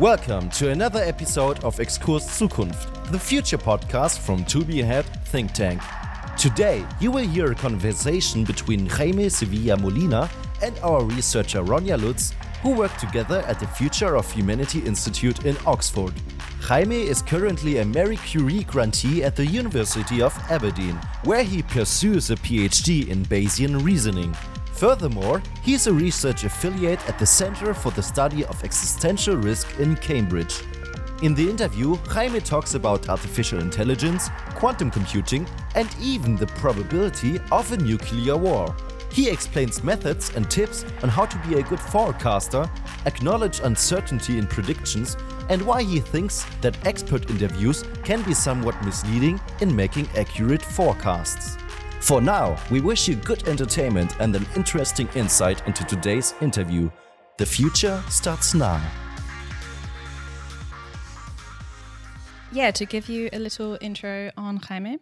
Welcome to another episode of Exkurs Zukunft, the future podcast from To Be Ahead Think Tank. Today, you will hear a conversation between Jaime Sevilla Molina and our researcher Ronja Lutz, who work together at the Future of Humanity Institute in Oxford. Jaime is currently a Marie Curie grantee at the University of Aberdeen, where he pursues a PhD in Bayesian reasoning. Furthermore, he is a research affiliate at the Center for the Study of Existential Risk in Cambridge. In the interview, Jaime talks about artificial intelligence, quantum computing, and even the probability of a nuclear war. He explains methods and tips on how to be a good forecaster, acknowledge uncertainty in predictions, and why he thinks that expert interviews can be somewhat misleading in making accurate forecasts. For now, we wish you good entertainment and an interesting insight into today's interview. The future starts now. Yeah, to give you a little intro on Jaime,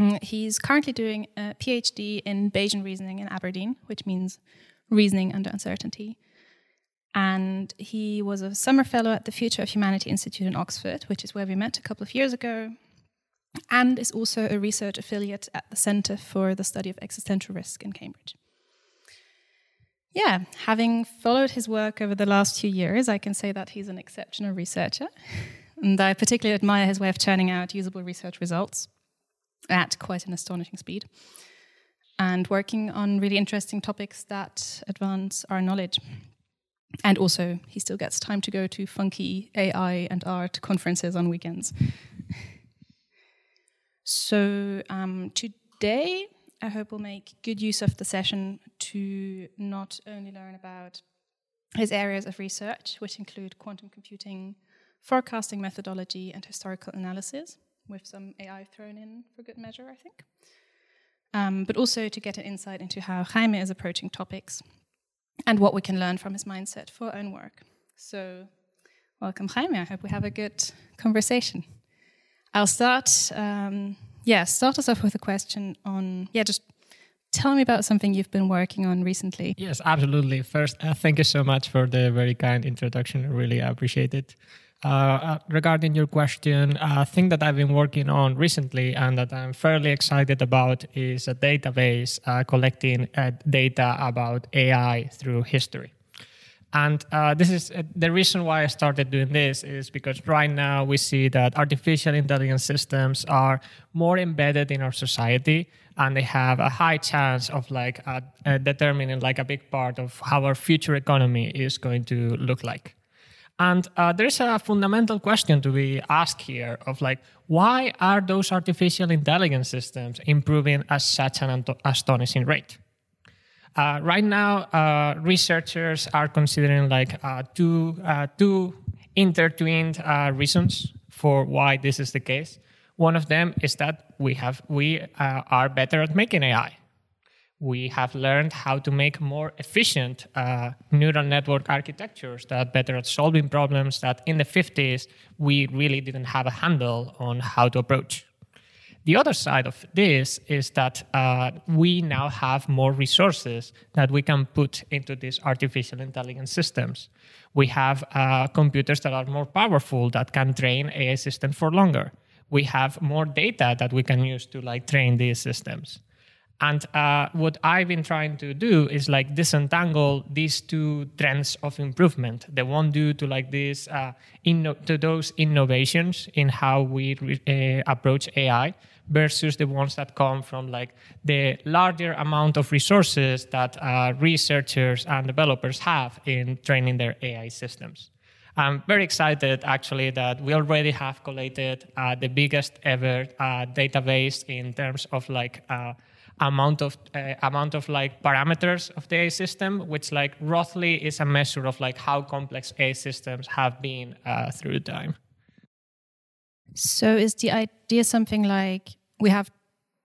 mm, he's currently doing a PhD in Bayesian reasoning in Aberdeen, which means reasoning under uncertainty. And he was a summer fellow at the Future of Humanity Institute in Oxford, which is where we met a couple of years ago and is also a research affiliate at the Centre for the Study of Existential Risk in Cambridge. Yeah, having followed his work over the last few years, I can say that he's an exceptional researcher. And I particularly admire his way of churning out usable research results at quite an astonishing speed and working on really interesting topics that advance our knowledge. And also, he still gets time to go to funky AI and art conferences on weekends. So um, today, I hope we'll make good use of the session to not only learn about his areas of research, which include quantum computing, forecasting methodology, and historical analysis, with some AI thrown in for good measure, I think. Um, but also to get an insight into how Jaime is approaching topics and what we can learn from his mindset for our own work. So, welcome, Jaime. I hope we have a good conversation. I'll start. Um, yeah, start us off with a question on yeah, just tell me about something you've been working on recently. Yes, absolutely. First, uh, thank you so much for the very kind introduction. Really appreciate it. Uh, uh, regarding your question, a thing that I've been working on recently and that I'm fairly excited about is a database uh, collecting uh, data about AI through history. And uh, this is uh, the reason why I started doing this is because right now we see that artificial intelligence systems are more embedded in our society, and they have a high chance of like uh, uh, determining like a big part of how our future economy is going to look like. And uh, there's a fundamental question to be asked here of like, why are those artificial intelligence systems improving at such an astonishing rate? Uh, right now, uh, researchers are considering like uh, two, uh, two intertwined uh, reasons for why this is the case. One of them is that we have we uh, are better at making AI. We have learned how to make more efficient neural network architectures that are better at solving problems that in the 50s we really didn't have a handle on how to approach. The other side of this is that uh, we now have more resources that we can put into these artificial intelligence systems. We have uh, computers that are more powerful that can train AI systems for longer. We have more data that we can use to like train these systems. And uh, what I've been trying to do is like disentangle these two trends of improvement. The one due to like this, uh, inno- to those innovations in how we re- uh, approach AI, versus the ones that come from like the larger amount of resources that uh, researchers and developers have in training their AI systems. I'm very excited actually that we already have collated uh, the biggest ever uh, database in terms of like amount of uh, amount of like parameters of the AI system, which like roughly is a measure of like how complex AI systems have been uh, through the time. So is the idea something like we have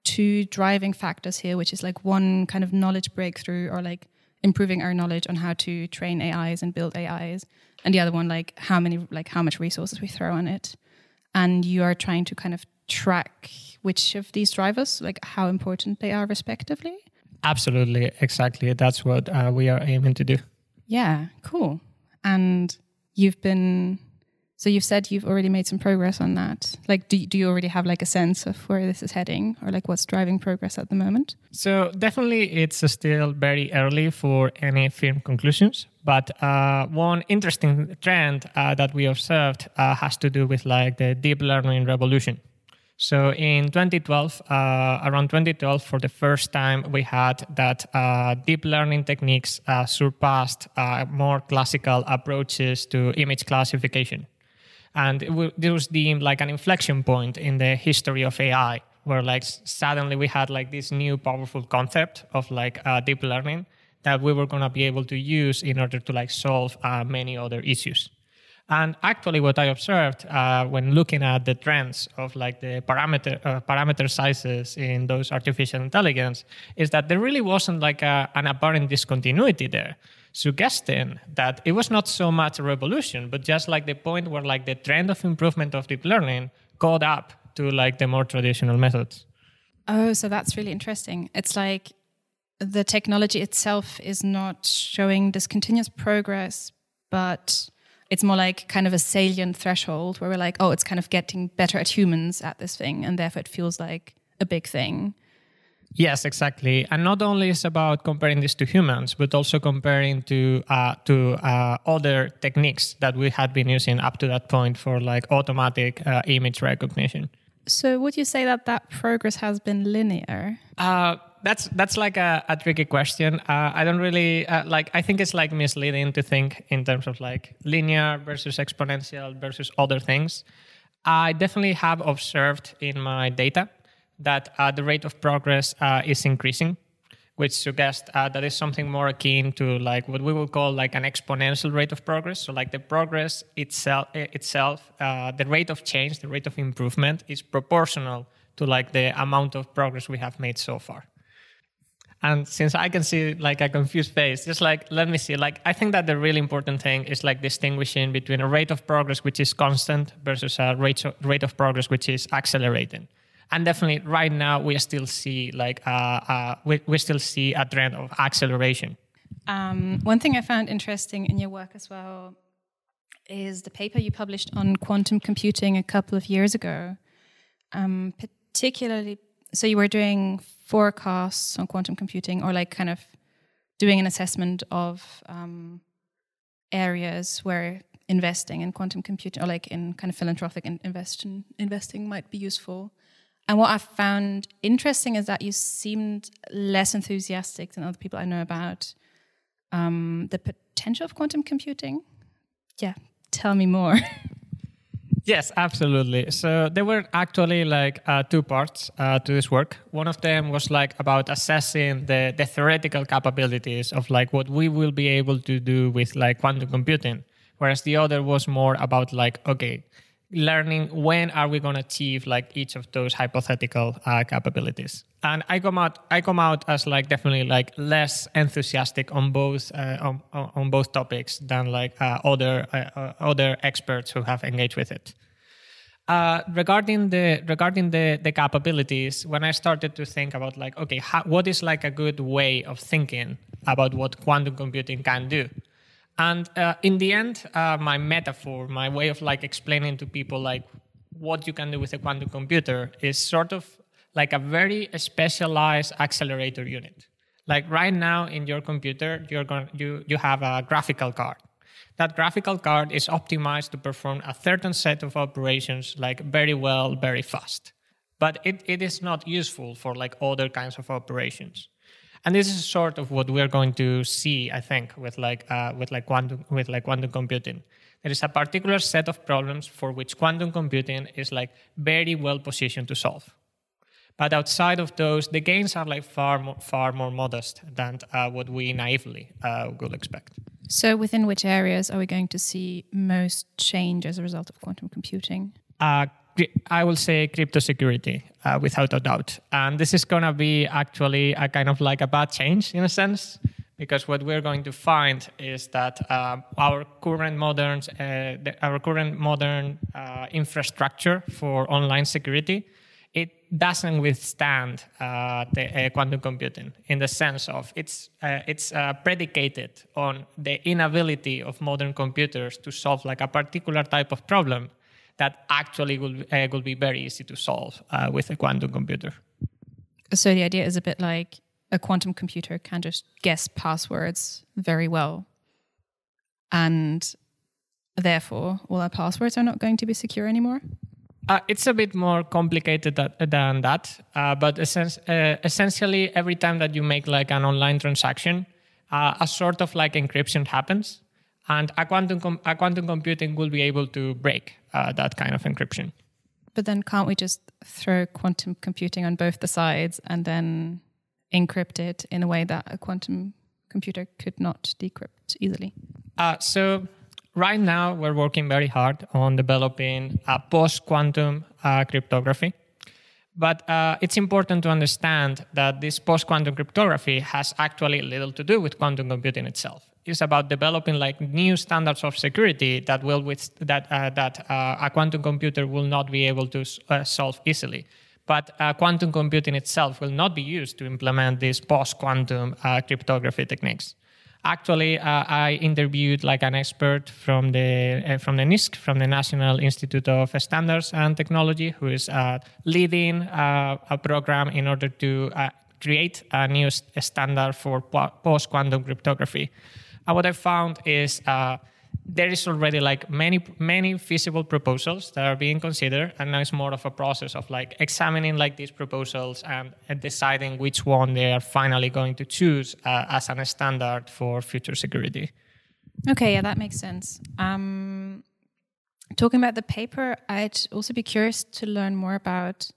two driving factors here, which is like one kind of knowledge breakthrough or like improving our knowledge on how to train AIs and build AIs, and the other one like how many like how much resources we throw on it, and you are trying to kind of track which of these drivers like how important they are respectively. Absolutely, exactly. That's what uh, we are aiming to do. Yeah, cool. And you've been so you've said you've already made some progress on that. Like, do do you already have like a sense of where this is heading, or like what's driving progress at the moment? So definitely, it's still very early for any firm conclusions. But uh, one interesting trend uh, that we observed uh, has to do with like the deep learning revolution. So in 2012, uh, around 2012, for the first time, we had that uh, deep learning techniques uh, surpassed more classical approaches to image classification and w- it was deemed like an inflection point in the history of AI, where like suddenly we had like this new powerful concept of like uh, deep learning that we were going to be able to use in order to like solve uh, many other issues. And actually, what I observed uh, when looking at the trends of like the parameter uh, parameter sizes in those artificial intelligence is that there really wasn't like a, an apparent discontinuity there suggesting that it was not so much a revolution, but just like the point where like the trend of improvement of deep learning caught up to like the more traditional methods. Oh, so that's really interesting. It's like the technology itself is not showing discontinuous progress, but it's more like kind of a salient threshold where we're like, oh, it's kind of getting better at humans at this thing, and therefore it feels like a big thing. Yes, exactly. And not only is about comparing this to humans, but also comparing to uh, to uh, other techniques that we had been using up to that point for like automatic uh, image recognition. So, would you say that that progress has been linear? Uh, that's that's like a, a tricky question. Uh, I don't really uh, like. I think it's like misleading to think in terms of like linear versus exponential versus other things. I definitely have observed in my data that uh, the rate of progress uh, is increasing, which suggests uh, that is something more akin to like what we will call like an exponential rate of progress. So like the progress itself, itself, uh, the rate of change, the rate of improvement is proportional to like the amount of progress we have made so far. And since I can see like a confused face, just like let me see. Like I think that the really important thing is like distinguishing between a rate of progress which is constant versus a rate of, rate of progress which is accelerating. And definitely right now we still see like uh, uh, we, we still see a trend of acceleration. Um, one thing i found interesting in your work as well is the paper you published on quantum computing a couple of years ago. Um, particularly so you were doing forecasts on quantum computing or like kind of doing an assessment of um, areas where investing in quantum computing or like in kind of philanthropic investing investing might be useful and what I found interesting is that you seemed less enthusiastic than other people I know about um, the potential of quantum computing. Yeah, tell me more. yes, absolutely. So there were actually like uh, two parts uh, to this work. One of them was like about assessing the, the theoretical capabilities of like what we will be able to do with like quantum computing, whereas the other was more about like okay learning when are we going to achieve like each of those hypothetical uh, capabilities. And i come out i come out as like definitely like less enthusiastic on both uh, on, on both topics than like uh, other uh, uh, other experts who have engaged with it. Uh, regarding the regarding the the capabilities when i started to think about like okay how, what is like a good way of thinking about what quantum computing can do and uh, in the end, uh, my metaphor, my way of like explaining to people like what you can do with a quantum computer is sort of like a very specialized accelerator unit. Like right now in your computer, you're going you you have a graphical card. That graphical card is optimized to perform a certain set of operations like very well, very fast. But it, it is not useful for like other kinds of operations and this is sort of what we're going to see i think with like uh, with like quantum with like quantum computing. There is a particular set of problems for which quantum computing is like very well positioned to solve. But outside of those the gains are like far more, far more modest than uh, what we naively uh, would expect. So within which areas are we going to see most change as a result of quantum computing? Uh, I will say crypto security uh, without a doubt. And this is going to be actually a kind of like a bad change in a sense, because what we're going to find is that uh, our current modern, uh, the, our current modern uh, infrastructure for online security, it doesn't withstand uh, the uh, quantum computing in the sense of it's it's predicated on the inability of modern computers to solve like a particular type of problem that actually will uh, will be very easy to solve uh, with a quantum computer. So the idea is a bit like a quantum computer can just guess passwords very well, and therefore all our passwords are not going to be secure anymore. Uh, it's a bit more complicated that, than that, uh, but essen- uh, essentially, every time that you make like an online transaction, uh, a sort of like encryption happens, and a quantum com- a quantum computing will be able to break uh, that kind of encryption. But then can't we just throw quantum computing on both the sides and then encrypt it in a way that a quantum computer could not decrypt easily? Uh, so right now we're working very hard on developing a post-quantum uh, cryptography. But uh, it's important to understand that this post-quantum cryptography has actually little to do with quantum computing itself. It's about developing like new standards of security that will with that uh, that uh, a quantum computer will not be able to uh, solve easily. But uh, quantum computing itself will not be used to implement these post-quantum cryptography techniques actually uh, I interviewed like an expert from the uh, from the NIST, from the National Institute of Standards and Technology, who is uh, leading uh, a program in order to uh, create a new standard for post quantum cryptography. And what I found is uh, there is already like many many feasible proposals that are being considered and now it's more of a process of like examining like these proposals and, and deciding which one they are finally going to choose uh, as a standard for future security. Okay yeah that makes sense. Um, talking about the paper i'd also be curious to learn more about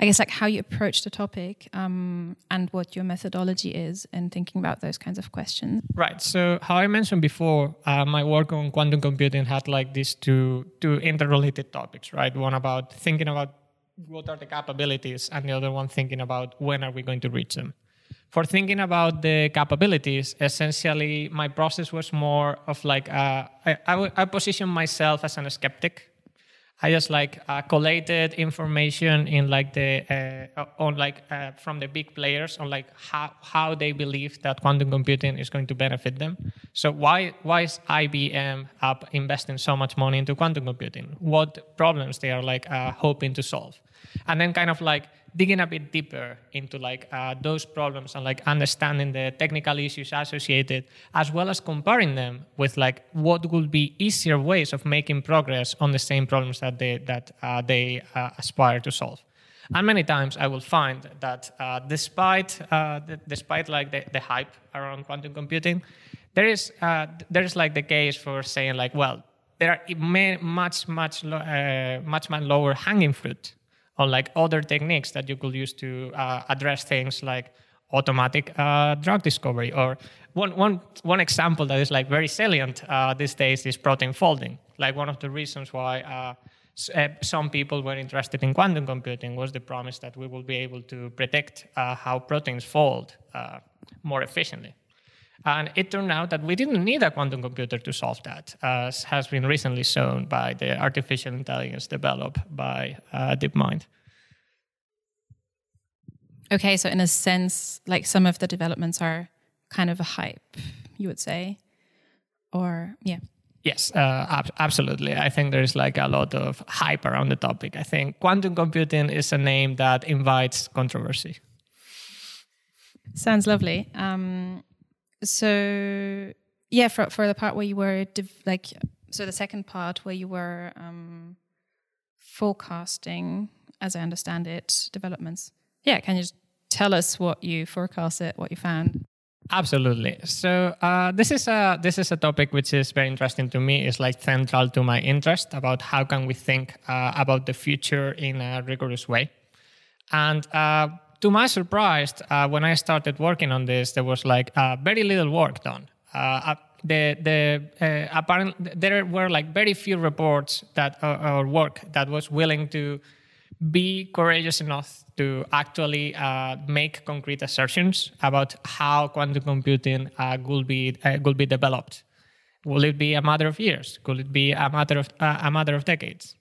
I guess like how you approach the topic um, and what your methodology is in thinking about those kinds of questions. Right. So how I mentioned before, uh, my work on quantum computing had like these two two interrelated topics, right? One about thinking about what are the capabilities, and the other one thinking about when are we going to reach them. For thinking about the capabilities, essentially my process was more of like uh, I, position myself as a skeptic I just like uh, collated information in like the uh, on like uh, from the big players on like how how they believe that quantum computing is going to benefit them. So why why is IBM up investing so much money into quantum computing? What problems they are like uh, hoping to solve, and then kind of like digging a bit deeper into like uh, those problems and like understanding the technical issues associated as well as comparing them with like what would be easier ways of making progress on the same problems that they that uh, they uh, aspire to solve. And many times i will find that uh, despite uh, the, despite like the, the hype around quantum computing there is uh, there is like the case for saying like well there are much much lo- much much lower hanging fruit on like other techniques that you could use to uh, address things like automatic uh, drug discovery. Or one, one, one example that is like very salient uh, these days is protein folding. Like one of the reasons why uh, uh, some people were interested in quantum computing was the promise that we will be able to predict uh, how proteins fold more efficiently. And it turned out that we didn't need a quantum computer to solve that, as has been recently shown by the artificial intelligence developed by uh, DeepMind. Okay, so in a sense, like some of the developments are kind of a hype, you would say, or yeah. Yes, uh, ab- absolutely. I think there's like a lot of hype around the topic. I think quantum computing is a name that invites controversy. Sounds lovely. Um, so yeah, for for the part where you were div- like, so the second part where you were um, forecasting, as I understand it, developments. Yeah, can you tell us what you forecasted, what you found? Absolutely. So uh, this is a this is a topic which is very interesting to me. It's like central to my interest about how can we think uh, about the future in a rigorous way. And uh, to my surprise, uh, when I started working on this, there was like uh, very little work done. Uh, uh the the uh, apparent there were like very few reports that uh, or work that was willing to be courageous enough to actually make concrete assertions about how quantum computing could be will be developed. Will it be a matter of years? Could it be a matter of a matter of decades?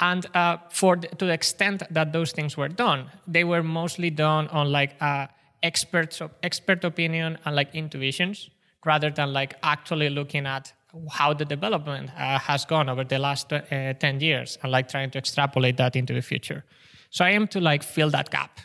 And uh, for the, to the extent that those things were done, they were mostly done on like uh, experts expert opinion and like intuitions, rather than like actually looking at how the development uh, has gone over the last uh, 10 years and like trying to extrapolate that into the future. So I aim to like fill that gap.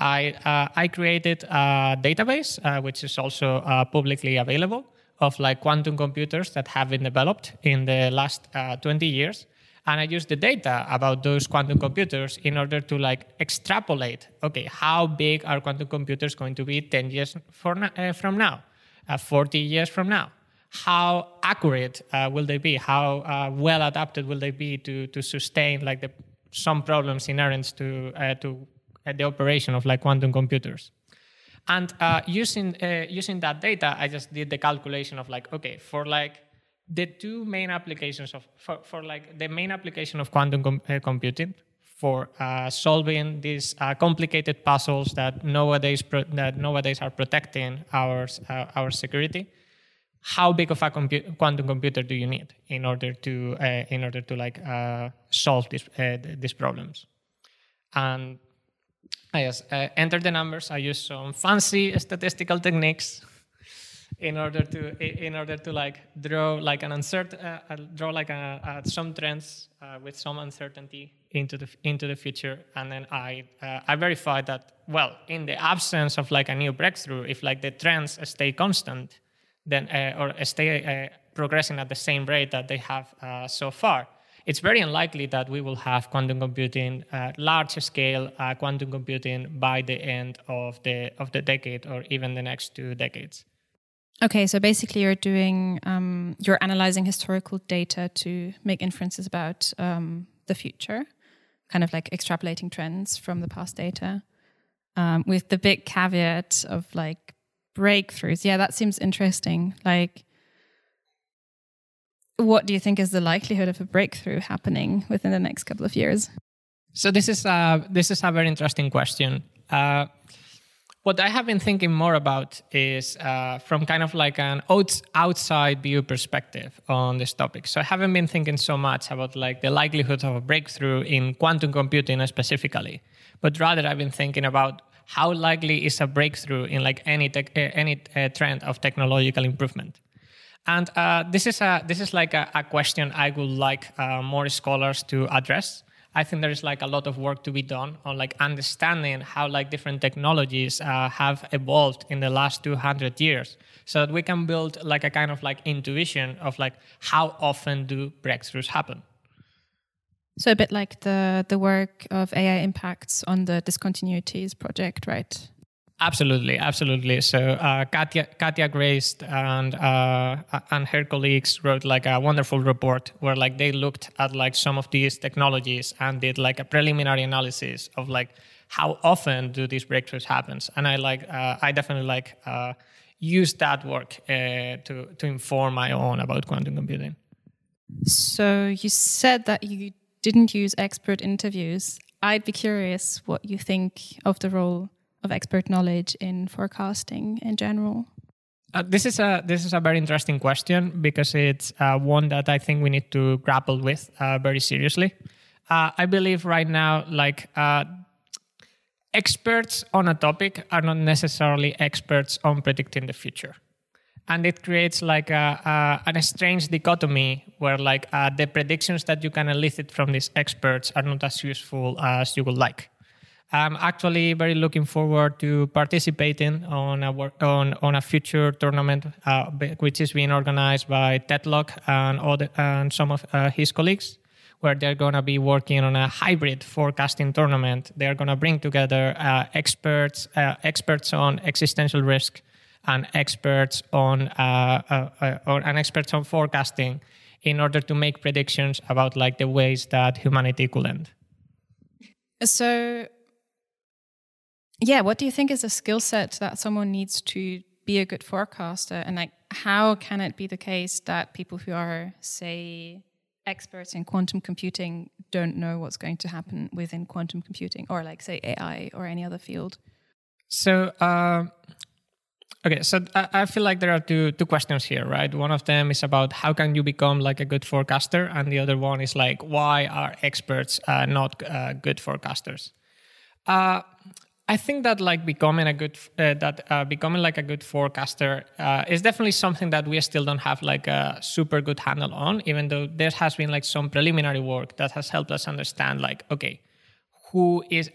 I, uh, I created a database, uh, which is also uh, publicly available, of like quantum computers that have been developed in the last 20 years and I use the data about those quantum computers in order to like extrapolate. Okay, how big are quantum computers going to be 10 years uh, from now, uh, 40 years from now? How accurate uh, will they be? How uh, well adapted will they be to to sustain like the some problems inherent to uh, to uh, the operation of like quantum computers? And using using that data, I just did the calculation of like okay for like the two main applications of for, for like the main application of quantum com- uh, computing for uh, solving these uh, complicated puzzles that nowadays pro- that nowadays are protecting our uh, our security. How big of a compu- quantum computer do you need in order to uh, in order to like uh, solve these these problems? And I just enter the numbers. I use some fancy statistical techniques in order to in order to like draw like an uncertain uh, uh, draw like a, uh, some trends uh, with some uncertainty into the into the future. And then i uh, i verified that well in the absence of like a new breakthrough if like the trends stay constant then uh, or stay progressing at the same rate that they have so far it's very unlikely that we will have quantum computing large scale quantum computing by the end of the of the decade or even the next two decades Okay, so basically, you're doing um, you're analyzing historical data to make inferences about um, the future, kind of like extrapolating trends from the past data, um, with the big caveat of like breakthroughs. Yeah, that seems interesting. Like, what do you think is the likelihood of a breakthrough happening within the next couple of years? So this is a this is a very interesting question. Uh, what I have been thinking more about is uh, from kind of like an outside view perspective on this topic. So I haven't been thinking so much about like the likelihood of a breakthrough in quantum computing specifically, but rather I've been thinking about how likely is a breakthrough in like any tech, uh, any uh, trend of technological improvement. And uh, this is a this is like a, a question I would like uh, more scholars to address I think there is like a lot of work to be done on like understanding how like different technologies uh, have evolved in the last 200 years so that we can build like a kind of like intuition of like how often do breakthroughs happen. So a bit like the the work of AI impacts on the discontinuities project, right? Absolutely, absolutely. So uh, Katja, Katja Grace and uh, and her colleagues wrote like a wonderful report where like they looked at like some of these technologies and did like a preliminary analysis of like how often do these breakthroughs happens. And I like uh, I definitely like uh, use that work uh, to to inform my own about quantum computing. So you said that you didn't use expert interviews. I'd be curious what you think of the role of expert knowledge in forecasting in general? Uh, this is a this is a very interesting question because it's uh, one that I think we need to grapple with uh, very seriously. Uh, I believe right now, like uh, experts on a topic are not necessarily experts on predicting the future, and it creates like a, a, a strange dichotomy where like uh, the predictions that you can elicit from these experts are not as useful as you would like. I'm actually very looking forward to participating on a on on a future tournament, uh, which is being organized by Tetlock and other, and some of uh, his colleagues, where they're going to be working on a hybrid forecasting tournament. They're going to bring together uh, experts uh, experts on existential risk and experts on uh, uh, or, and experts on forecasting in order to make predictions about like the ways that humanity could end. So yeah, what do you think is a skill set that someone needs to be a good forecaster? And like, how can it be the case that people who are, say, experts in quantum computing don't know what's going to happen within quantum computing or, like, say, AI or any other field? So, uh, Okay, so I feel like there are two two questions here, right? One of them is about how can you become like a good forecaster, and the other one is like why are experts uh, not uh, good forecasters? Uh, I think that like becoming a good uh, that uh, becoming like a good forecaster uh, is definitely something that we still don't have like a super good handle on. Even though there has been like some preliminary work that has helped us understand like okay, who is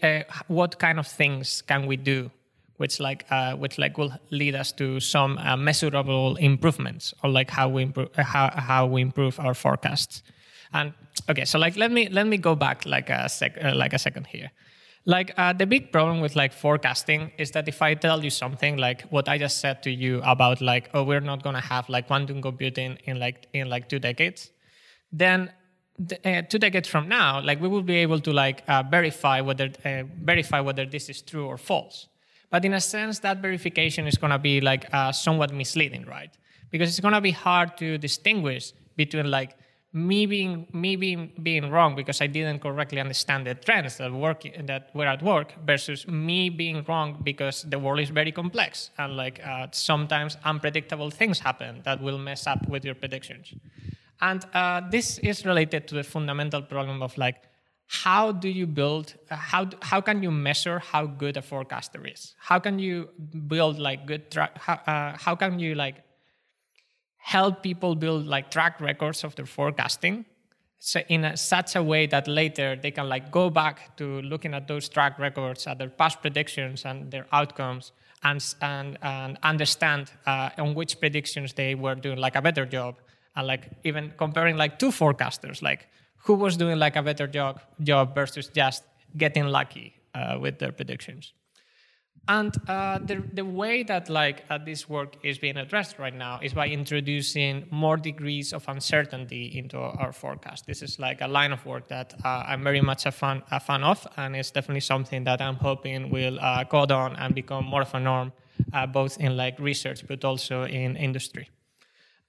what kind of things can we do which like uh, which like will lead us to some uh, measurable improvements or like how we improve uh, how, how we improve our forecasts and okay so like let me let me go back like a sec uh, like a second here like uh, the big problem with like forecasting is that if i tell you something like what i just said to you about like oh we're not going to have like quantum computing in like in like two decades then uh, two decades from now like we will be able to like uh, verify whether uh, verify whether this is true or false but in a sense, that verification is going to be like uh, somewhat misleading, right? Because it's going to be hard to distinguish between like me being me being being wrong because I didn't correctly understand the trends that work that were at work versus me being wrong because the world is very complex and like uh, sometimes unpredictable things happen that will mess up with your predictions. And uh, this is related to the fundamental problem of like how do you build uh, how how can you measure how good a forecaster is how can you build like good how, uh, how can you like help people build like track records of their forecasting so in a, such a way that later they can like go back to looking at those track records at their past predictions and their outcomes and and, and understand uh, on which predictions they were doing like a better job and like even comparing like two forecasters like who was doing like a better job, job versus just getting lucky uh, with their predictions. And uh, the, the way that like uh, this work is being addressed right now is by introducing more degrees of uncertainty into our forecast. This is like a line of work that uh, I'm very much a fan, a fan of, and it's definitely something that I'm hoping will uh, go on and become more of a norm, uh, both in like research but also in industry.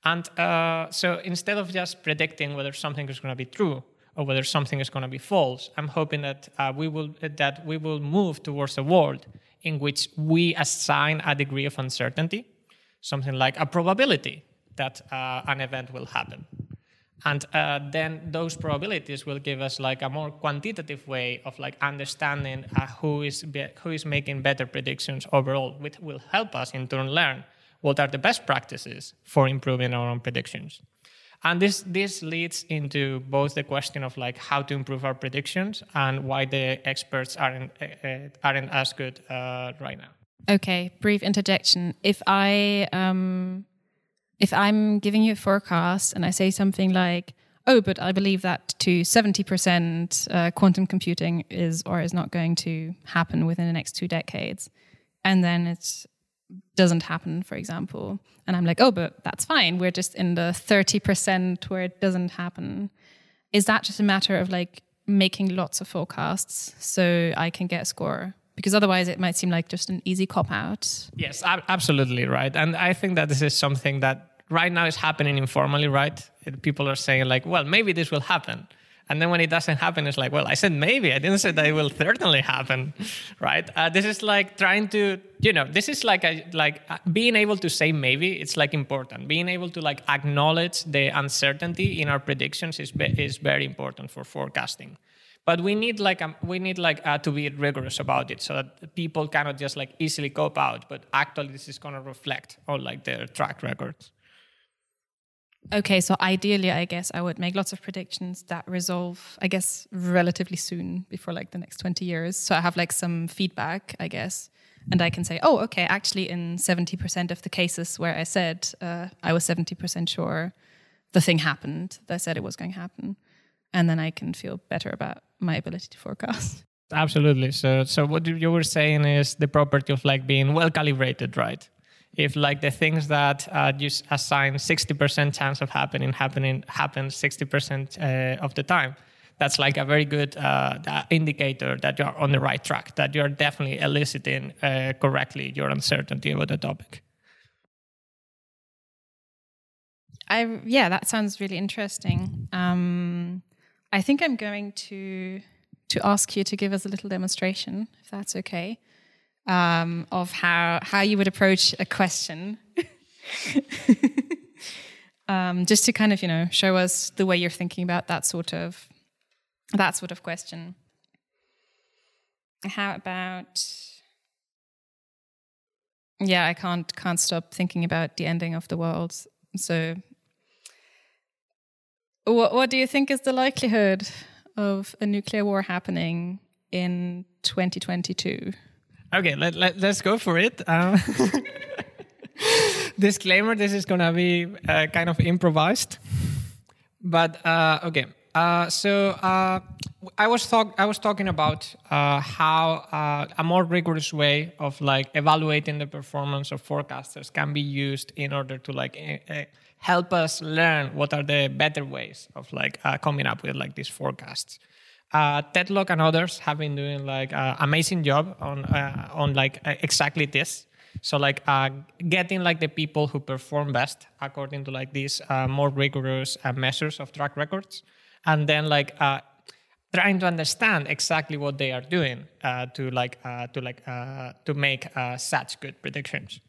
And uh, so instead of just predicting whether something is going to be true or whether something is going to be false, I'm hoping that uh, we will that we will move towards a world in which we assign a degree of uncertainty, something like a probability that uh, an event will happen. And uh, then those probabilities will give us like a more quantitative way of like understanding uh, who is who is making better predictions overall, which will help us in turn learn what are the best practices for improving our own predictions. And this this leads into both the question of like how to improve our predictions and why the experts aren't uh, aren't as good uh, right now. Okay, brief interjection. If I um, if I'm giving you a forecast and I say something like, "Oh, but I believe that to seventy percent uh, quantum computing is or is not going to happen within the next two decades," and then it's doesn't happen, for example. And I'm like, oh, but that's fine. We're just in the 30% where it doesn't happen. Is that just a matter of like making lots of forecasts so I can get a score? Because otherwise, it might seem like just an easy cop out. Yes, absolutely right. And I think that this is something that right now is happening informally, right? People are saying, like, well, maybe this will happen. And then when it doesn't happen, it's like, well, I said maybe. I didn't say that it will certainly happen, right? Uh, this is like trying to, you know, this is like a, like uh, being able to say maybe. It's like important. Being able to like acknowledge the uncertainty in our predictions is is very important for forecasting. But we need like um, we need like uh, to be rigorous about it so that people cannot just like easily cope out. But actually, this is going to reflect on like their track records. Okay, so ideally, I guess I would make lots of predictions that resolve, I guess, relatively soon before like the next 20 years. So I have like some feedback, I guess, and I can say, oh, okay, actually, in 70% of the cases where I said uh, I was 70% sure the thing happened, that I said it was going to happen. And then I can feel better about my ability to forecast. Absolutely. So, so what you were saying is the property of like being well calibrated, right? If like the things that uh, you assign 60% chance of happening happening happen 60% uh, of the time that's like a very good uh, indicator that you're on the right track that you're definitely eliciting uh, correctly your uncertainty about the topic I yeah, that sounds really interesting. Um, I think I'm going to to ask you to give us a little demonstration, if that's okay. Um, of how how you would approach a question. um, just to kind of you know show us the way you're thinking about that sort of that sort of question. How about yeah, I can't can't stop thinking about the ending of the world. So what what do you think is the likelihood of a nuclear war happening in 2022? Okay, let, let, let's go for it. Um, disclaimer this is going to be uh, kind of improvised. But uh, okay, uh, so uh, I was talk I was talking about uh, how uh, a more rigorous way of like evaluating the performance of forecasters can be used in order to like help us learn what are the better ways of like coming up with like these forecasts. Uh, Tetlock and others have been doing like uh, amazing job on uh, on like exactly this. So like uh, getting like the people who perform best according to like these uh, more rigorous uh, measures of track records, and then like trying to understand exactly what they are doing to like to like to make such good predictions.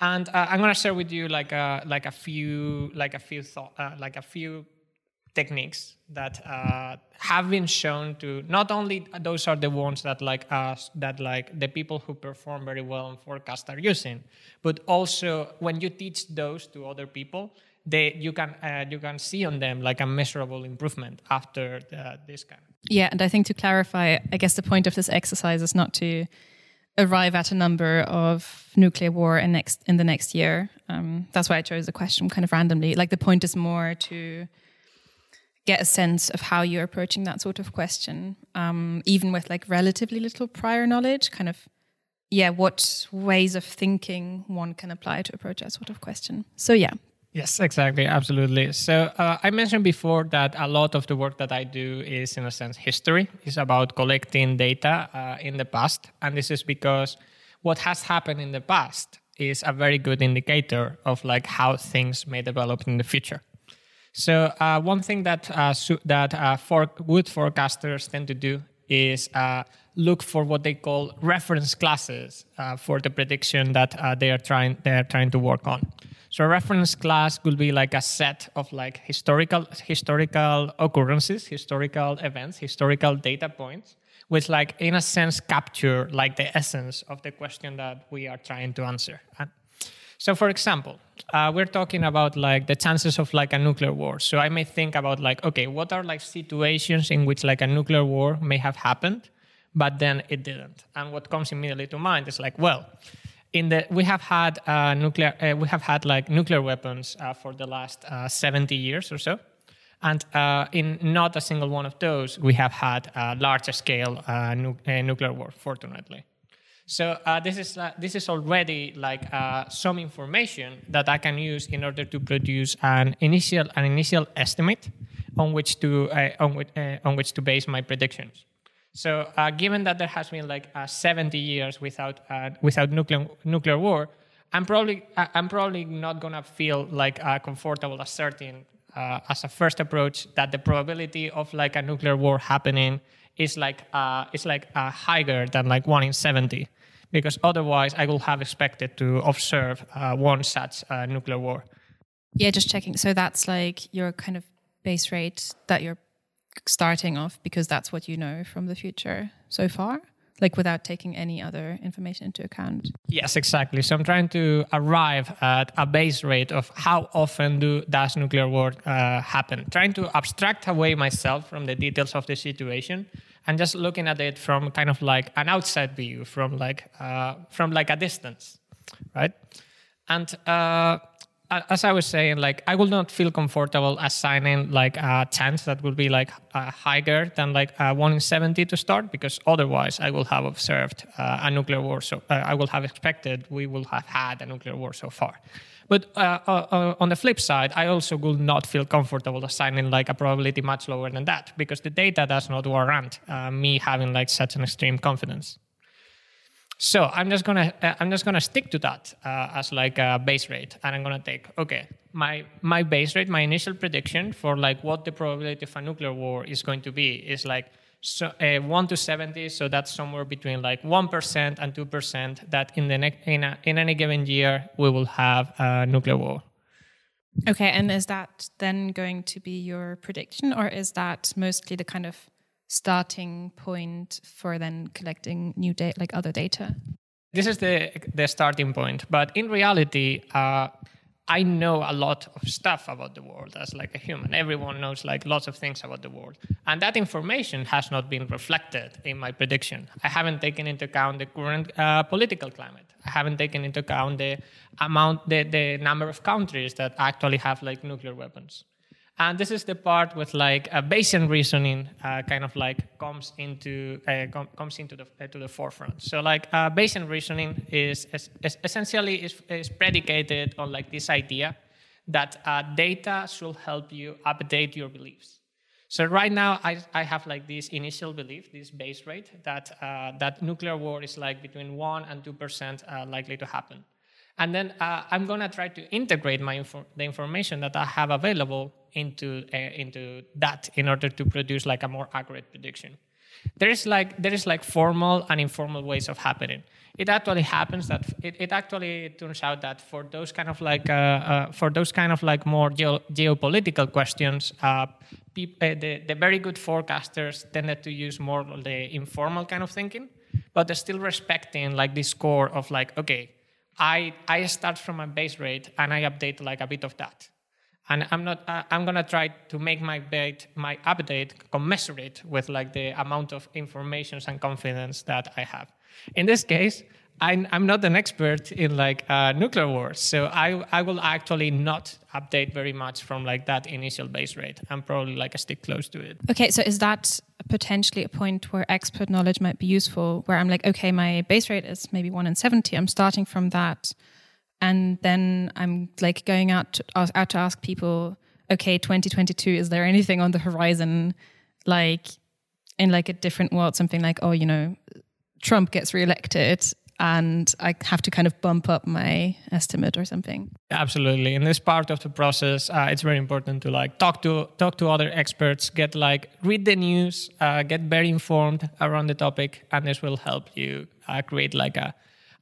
And I'm gonna share with you like like a few like a few thought like a few techniques that uh, have been shown to not only those are the ones that like us that like the people who perform very well on forecast are using but also when you teach those to other people they you can uh, you can see on them like a measurable improvement after the, this kind yeah and i think to clarify i guess the point of this exercise is not to arrive at a number of nuclear war in next in the next year. Um, that's why i chose the question kind of randomly. Like the point is more to get a sense of how you're approaching that sort of question, um, even with like relatively little prior knowledge, kind of, yeah, what ways of thinking one can apply to approach that sort of question. So, yeah. Yes, exactly. Absolutely. So, uh, I mentioned before that a lot of the work that I do is, in a sense, history, is about collecting data uh, in the past. And this is because what has happened in the past is a very good indicator of like how things may develop in the future. So uh, one thing that uh, su- that uh, for good forecasters tend to do is uh, look for what they call reference classes uh, for the prediction that uh, they are trying they are trying to work on. So a reference class will be like a set of like historical historical occurrences, historical events, historical data points, which like in a sense capture like the essence of the question that we are trying to answer. And so, for example, uh, we're talking about like the chances of like a nuclear war. So I may think about like, okay, what are like situations in which like a nuclear war may have happened, but then it didn't. And what comes immediately to mind is like, well, in the we have had uh, nuclear uh, we have had like nuclear weapons uh, for the last uh, 70 years or so. And uh, in not a single one of those, we have had a large scale nu- nuclear war, fortunately. So uh, this is uh, this is already like uh, some information that I can use in order to produce an initial an initial estimate on which to uh, on which uh, on which to base my predictions. So uh, given that there has been like 70 years without without nuclear nuclear war, I'm probably I'm probably not gonna feel like comfortable asserting as a first approach that the probability of like a nuclear war happening is like uh, is like uh, higher than like one in 70 because otherwise I would have expected to observe uh, one such uh, nuclear war. Yeah, just checking. So that's like your kind of base rate that you're starting off because that's what you know from the future so far like without taking any other information into account. Yes, exactly. So I'm trying to arrive at a base rate of how often do does nuclear war uh, happen. Trying to abstract away myself from the details of the situation and just looking at it from kind of like an outside view, from like uh, from like a distance, right? And uh, as I was saying, like I will not feel comfortable assigning like a chance that will be like uh, higher than like uh, one in seventy to start, because otherwise I will have observed uh, a nuclear war. So uh, I will have expected we will have had a nuclear war so far. But uh, uh, uh, on the flip side, I also would not feel comfortable assigning like a probability much lower than that because the data does not warrant uh, me having like such an extreme confidence. So I'm just gonna uh, I'm just gonna stick to that uh, as like a base rate, and I'm gonna take okay my my base rate, my initial prediction for like what the probability of a nuclear war is going to be is like so uh, 1 to 70 so that's somewhere between like 1% and 2% that in the ne- in, a, in any given year we will have a nuclear war Okay, and is that then going to be your prediction, or is that mostly the kind of starting point for then collecting new data, like other data? this is the the starting point but in reality uh, i know a lot of stuff about the world as like a human. Everyone knows like lots of things about the world. And that information has not been reflected in my prediction. I haven't taken into account the current uh, political climate. I haven't taken into account the amount the, the number of countries that actually have like nuclear weapons and this is the part with like a Bayesian reasoning uh, kind of like comes into uh, com- comes into the uh, to the forefront. So like uh, Bayesian reasoning is, is, is essentially is, is, predicated on like this idea that uh, data should help you update your beliefs. So right now I, I have like this initial belief, this base rate that uh, that nuclear war is like between one and two percent likely to happen. And then uh, I'm to try to integrate my info- the information that I have available into, uh, into that in order to produce like a more accurate prediction. There is like there is like formal and informal ways of happening. It actually happens that it, it actually turns out that for those kind of like uh, uh for those kind of like more geo- geopolitical questions, uh, pe- uh, the the very good forecasters tended to use more the informal kind of thinking, but they're still respecting like this core of like okay I, I start from a base rate and I update like a bit of that. And I'm not. Uh, I'm gonna try to make my bait, my update commensurate with like the amount of information and confidence that I have. In this case, I'm, I'm not an expert in like uh, nuclear wars, so I, I will actually not update very much from like that initial base rate. I'm probably like a stick close to it. Okay, so is that potentially a point where expert knowledge might be useful? Where I'm like, okay, my base rate is maybe one in seventy. I'm starting from that, and then I'm like going out to, out to ask people, okay, 2022, is there anything on the horizon, like in like a different world, something like, oh, you know, Trump gets reelected and I have to kind of bump up my estimate or something. Absolutely. In this part of the process, uh, it's very important to like talk to talk to other experts, get like read the news, uh, get very informed around the topic, and this will help you uh, create like a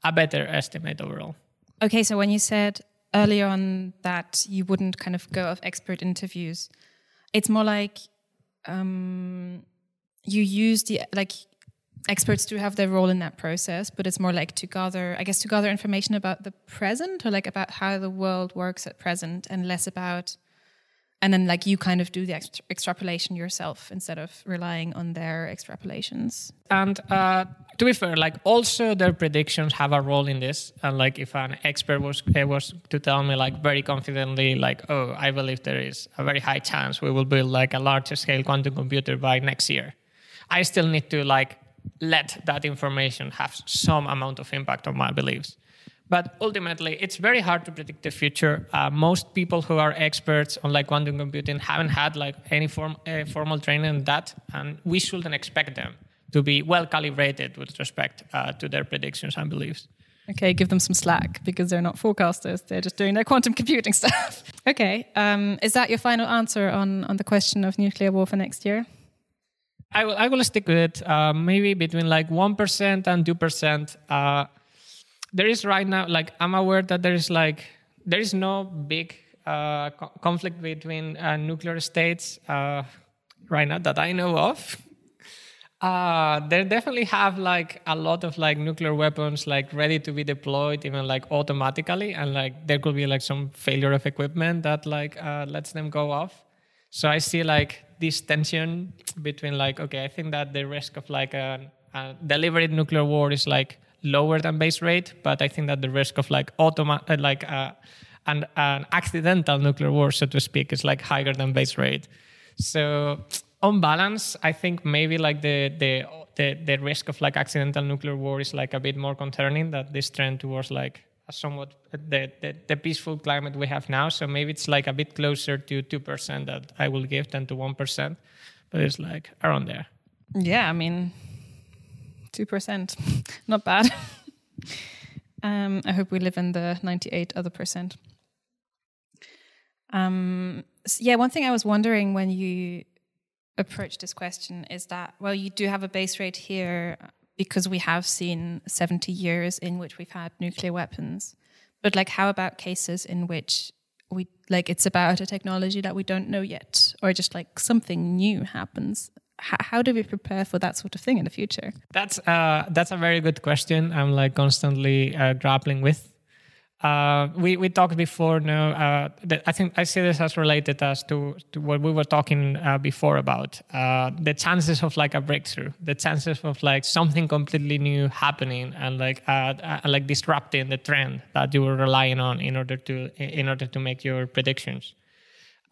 a better estimate overall. Okay, so when you said earlier on that you wouldn't kind of go of expert interviews, it's more like um, you use the like experts do have their role in that process, but it's more like to gather, I guess, to gather information about the present or like about how the world works at present and less about, and then like you kind of do the ext- extrapolation yourself instead of relying on their extrapolations. And uh, to be fair, like also their predictions have a role in this. And like if an expert was uh, was to tell me like very confidently, like, oh, I believe there is a very high chance we will build like a larger scale quantum computer by next year. I still need to like let that information have some amount of impact on my beliefs. But ultimately, it's very hard to predict the future. Uh, most people who are experts on like quantum computing haven't had like any form, uh, formal training in that, and we shouldn't expect them to be well calibrated with respect uh, to their predictions and beliefs. Okay, give them some slack because they're not forecasters; they're just doing their quantum computing stuff. okay, um, is that your final answer on on the question of nuclear war for next year? I will, I will stick with it. Uh, maybe between like 1% and 2%. Uh, there is right now, like, I'm aware that there is like, there is no big uh, co- conflict between uh, nuclear states uh, right now that I know of. Uh, they definitely have like a lot of like nuclear weapons like ready to be deployed even like automatically and like there could be like some failure of equipment that like lets them go off so i see like this tension between like okay i think that the risk of like a, a deliberate nuclear war is like lower than base rate but i think that the risk of like automa- uh, like uh, an, an accidental nuclear war so to speak is like higher than base rate so on balance i think maybe like the the the, the risk of like accidental nuclear war is like a bit more concerning that this trend towards like somewhat the, the, the, peaceful climate we have now. So maybe it's like a bit closer to 2% that I will give than to 1%, but it's like around there. Yeah, I mean, 2%, not bad. um, I hope we live in the 98 other percent. Um, yeah, one thing I was wondering when you approached this question is that well, you do have a base rate here because we have seen 70 years in which we've had nuclear weapons. But like, how about cases in which we like it's about a technology that we don't know yet, or just like something new happens? How do we prepare for that sort of thing in the future? That's uh, that's a very good question. I'm like constantly uh, grappling with. Uh, we we talked before. No, uh, I think I see this as related as to, to what we were talking uh, before about uh, the chances of like a breakthrough, the chances of like something completely new happening and like like disrupting the trend that you were relying on in order to in order to make your predictions.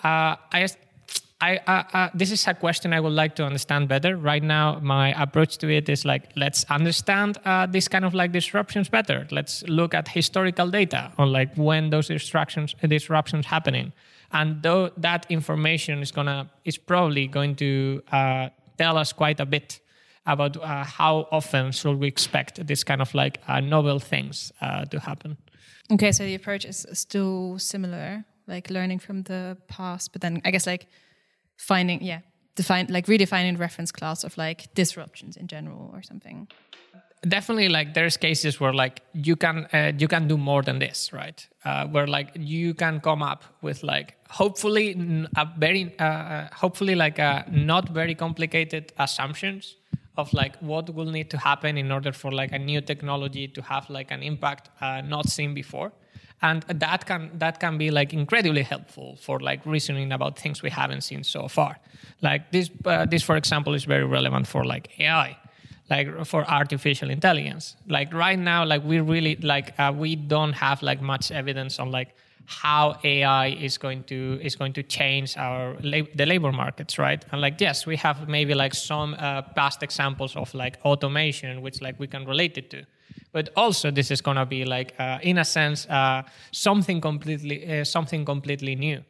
I I, uh, uh, this is a question I would like to understand better. Right now, my approach to it is like, let's understand uh, this kind of like disruptions better. Let's look at historical data on like when those disruptions disruptions happening, and though that information is gonna is probably going to uh, tell us quite a bit about uh, how often should we expect this kind of like uh, novel things to happen. Okay, so the approach is still similar, like learning from the past, but then I guess like finding yeah define like redefining reference class of like disruptions in general or something. Definitely like there's cases where like you can uh, you can do more than this right? Uh, where like you can come up with like hopefully a very uh, uh, hopefully like a not very complicated assumptions of like what will need to happen in order for like a new technology to have like an impact uh, not seen before and that can that can be like incredibly helpful for like reasoning about things we haven't seen so far. Like this uh, this for example is very relevant for like ai like for artificial intelligence. Like right now like we really like uh, we don't have like much evidence on like how ai is going to is going to change our lab- the labor markets right? And like yes we have maybe like some uh, past examples of like automation which like we can relate it to but also this is going to be like uh, in a sense uh, something completely uh, something completely new.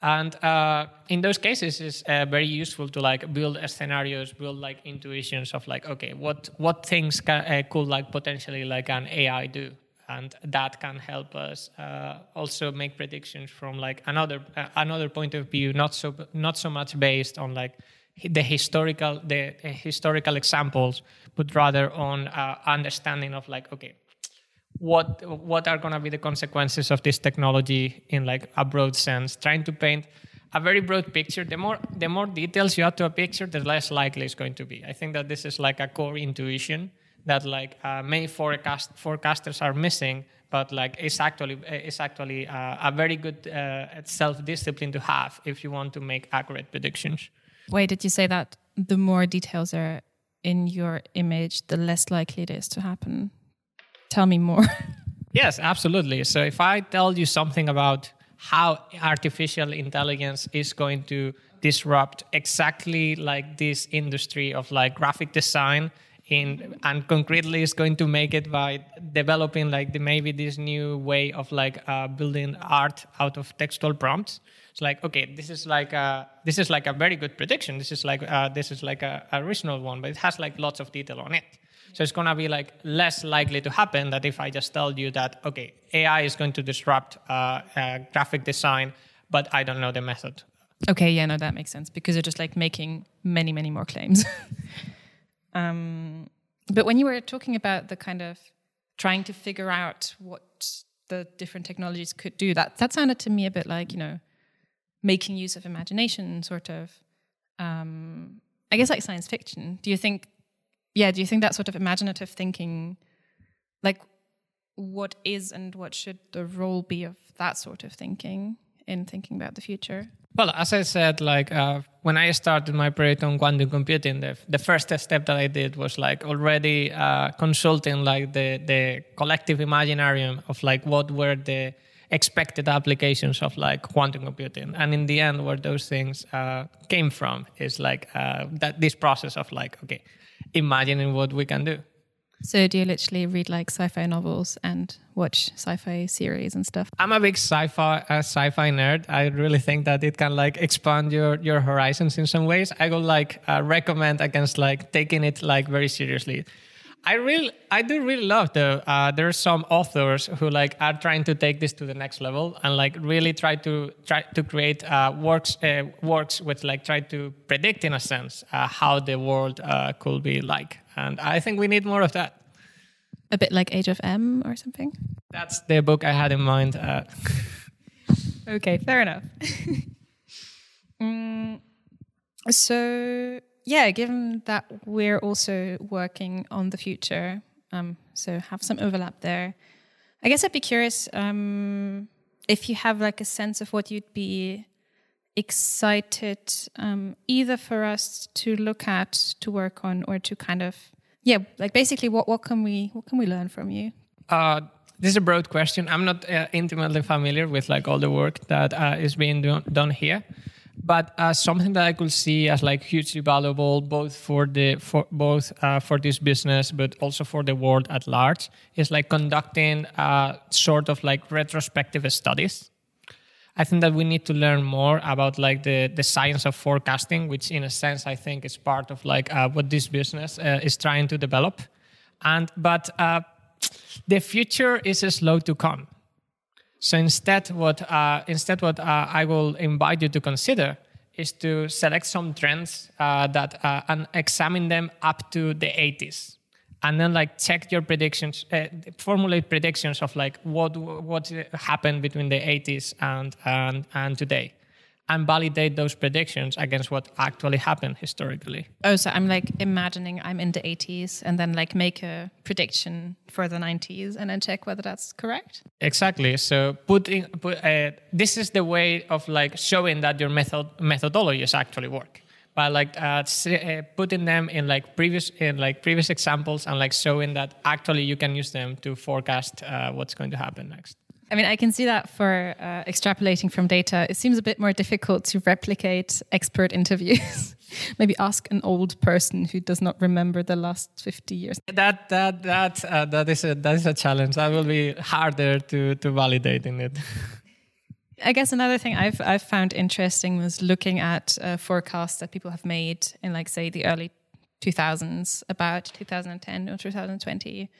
And uh, in those cases it's uh, very useful to like build scenarios build like intuitions of like okay what what things can, uh, could like potentially like an ai do? And that can help us also make predictions from like another another point of view not so not so much based on like the historical the historical examples, but rather on uh, understanding of like okay, what what are going to be the consequences of this technology in like a broad sense, trying to paint a very broad picture. The more the more details you add to a picture, the less likely it's going to be. I think that this is like a core intuition that like uh, many forecast forecasters are missing but like it's actually it's actually uh, a very good uh, self discipline to have if you want to make accurate predictions. Why did you say that the more details are in your image, the less likely it is to happen? Tell me more. yes, absolutely. So if I tell you something about how artificial intelligence is going to disrupt exactly like this industry of like graphic design in and concretely is going to make it by developing like the, maybe this new way of like uh, building art out of textual prompts it's like okay this is like a this is like a very good prediction this is like uh, this is like a, a original one but it has like lots of detail on it. So it's going to be like less likely to happen that if i just tell you that okay ai is going to disrupt uh, uh, graphic design but i don't know the method. Okay yeah no that makes sense because you're just like making many many more claims. Um, but when you were talking about the kind of trying to figure out what the different technologies could do that that sounded to me a bit like you know making use of imagination, sort of. Um, I guess like science fiction. Do you think? Yeah, do you think that sort of imaginative thinking, like, what is and what should the role be of that sort of thinking in thinking about the future? Well, as I said, like uh, when I started my project on quantum computing, the, the first step that I did was like already uh, consulting like the the collective imaginarium of like what were the expected applications of like quantum computing. And in the end where those things uh, came from is like uh, that this process of like okay imagining what we can do. So do you literally read like sci-fi novels and watch sci-fi series and stuff? I'm a big sci-fi uh, sci-fi nerd. I really think that it can like expand your your horizons in some ways. I would like uh, recommend against like taking it like very seriously I really, I do really love though. Uh, there are some authors who like are trying to take this to the next level and like really try to try to create uh, works uh, works which like try to predict in a sense uh, how the world uh, could be like. And I think we need more of that. A bit like Age of Em or something. That's the book I had in mind. Uh. okay, fair enough. mm, so yeah, given that we're also working on the future, um, so have some overlap there. I guess I'd be curious um, if you have like a sense of what you'd be excited um, either for us to look at, to work on, or to kind of yeah, like basically what what can we what can we learn from you? Uh, this is a broad question. I'm not uh, intimately familiar with like all the work that uh, is being do- done here but uh, something that I could see as like hugely valuable both for the for both uh, for this business but also for the world at large is like conducting uh, sort of like retrospective studies. I think that we need to learn more about like the the science of forecasting, which in a sense I think is part of like uh, what this business uh, is trying to develop. And but the future is slow to come so instead, what uh, instead what uh, I will invite you to consider is to select some trends uh, that uh, and examine them up to the 80s, and then like check your predictions, uh, formulate predictions of like what what happened between the 80s and and and today and validate those predictions against what actually happened historically. Oh, so I'm like imagining I'm in the 80s and then like make a prediction for the 90s and then check whether that's correct. Exactly. So putting put, uh, this is the way of like showing that your method methodologies actually work by like uh, uh, putting them in like previous in like previous examples and like showing that actually you can use them to forecast uh, what's going to happen next. I mean, I can see that for uh, extrapolating from data, it seems a bit more difficult to replicate expert interviews. Maybe ask an old person who does not remember the last 50 years. That that that uh, that is a that is a challenge. That will be harder to to validate in it. I guess another thing I've I've found interesting was looking at uh, forecasts that people have made in like say the early 2000s about 2010 or 2020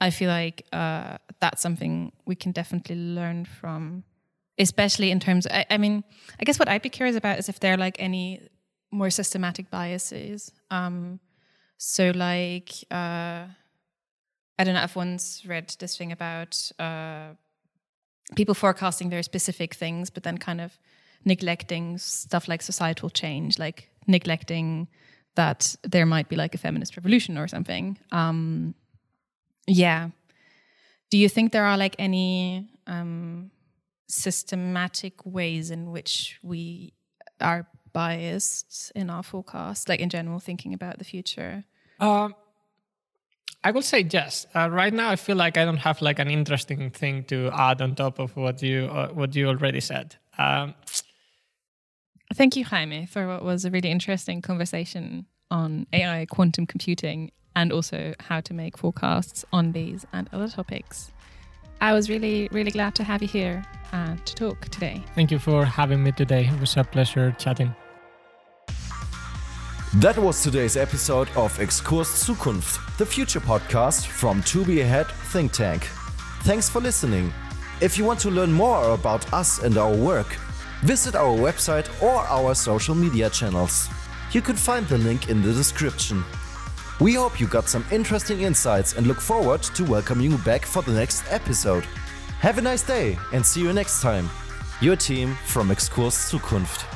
I feel like uh, that's something we can definitely learn from, especially in terms. I, I, mean, I guess what I'd be curious about is if there are like any more systematic biases. Um, so, like, uh, I don't know. I've once read this thing about uh, people forecasting very specific things, but then kind of neglecting stuff like societal change, like neglecting that there might be like a feminist revolution or something. Um, yeah. Do you think there are like any um, systematic ways in which we are biased in our forecast, like in general, thinking about the future? Um, I would say yes. Uh, right now, I feel like I don't have like an interesting thing to add on top of what you uh, what you already said. Um, Thank you, Jaime, for what was a really interesting conversation on AI, quantum computing, and also how to make forecasts on these and other topics. I was really, really glad to have you here and to talk today. Thank you for having me today. It was a pleasure chatting. That was today's episode of Exkurs Zukunft, the future podcast from 2b AHEAD Think Tank. Thanks for listening. If you want to learn more about us and our work, visit our website or our social media channels. You can find the link in the description. We hope you got some interesting insights and look forward to welcoming you back for the next episode. Have a nice day and see you next time. Your team from Exkurs Zukunft.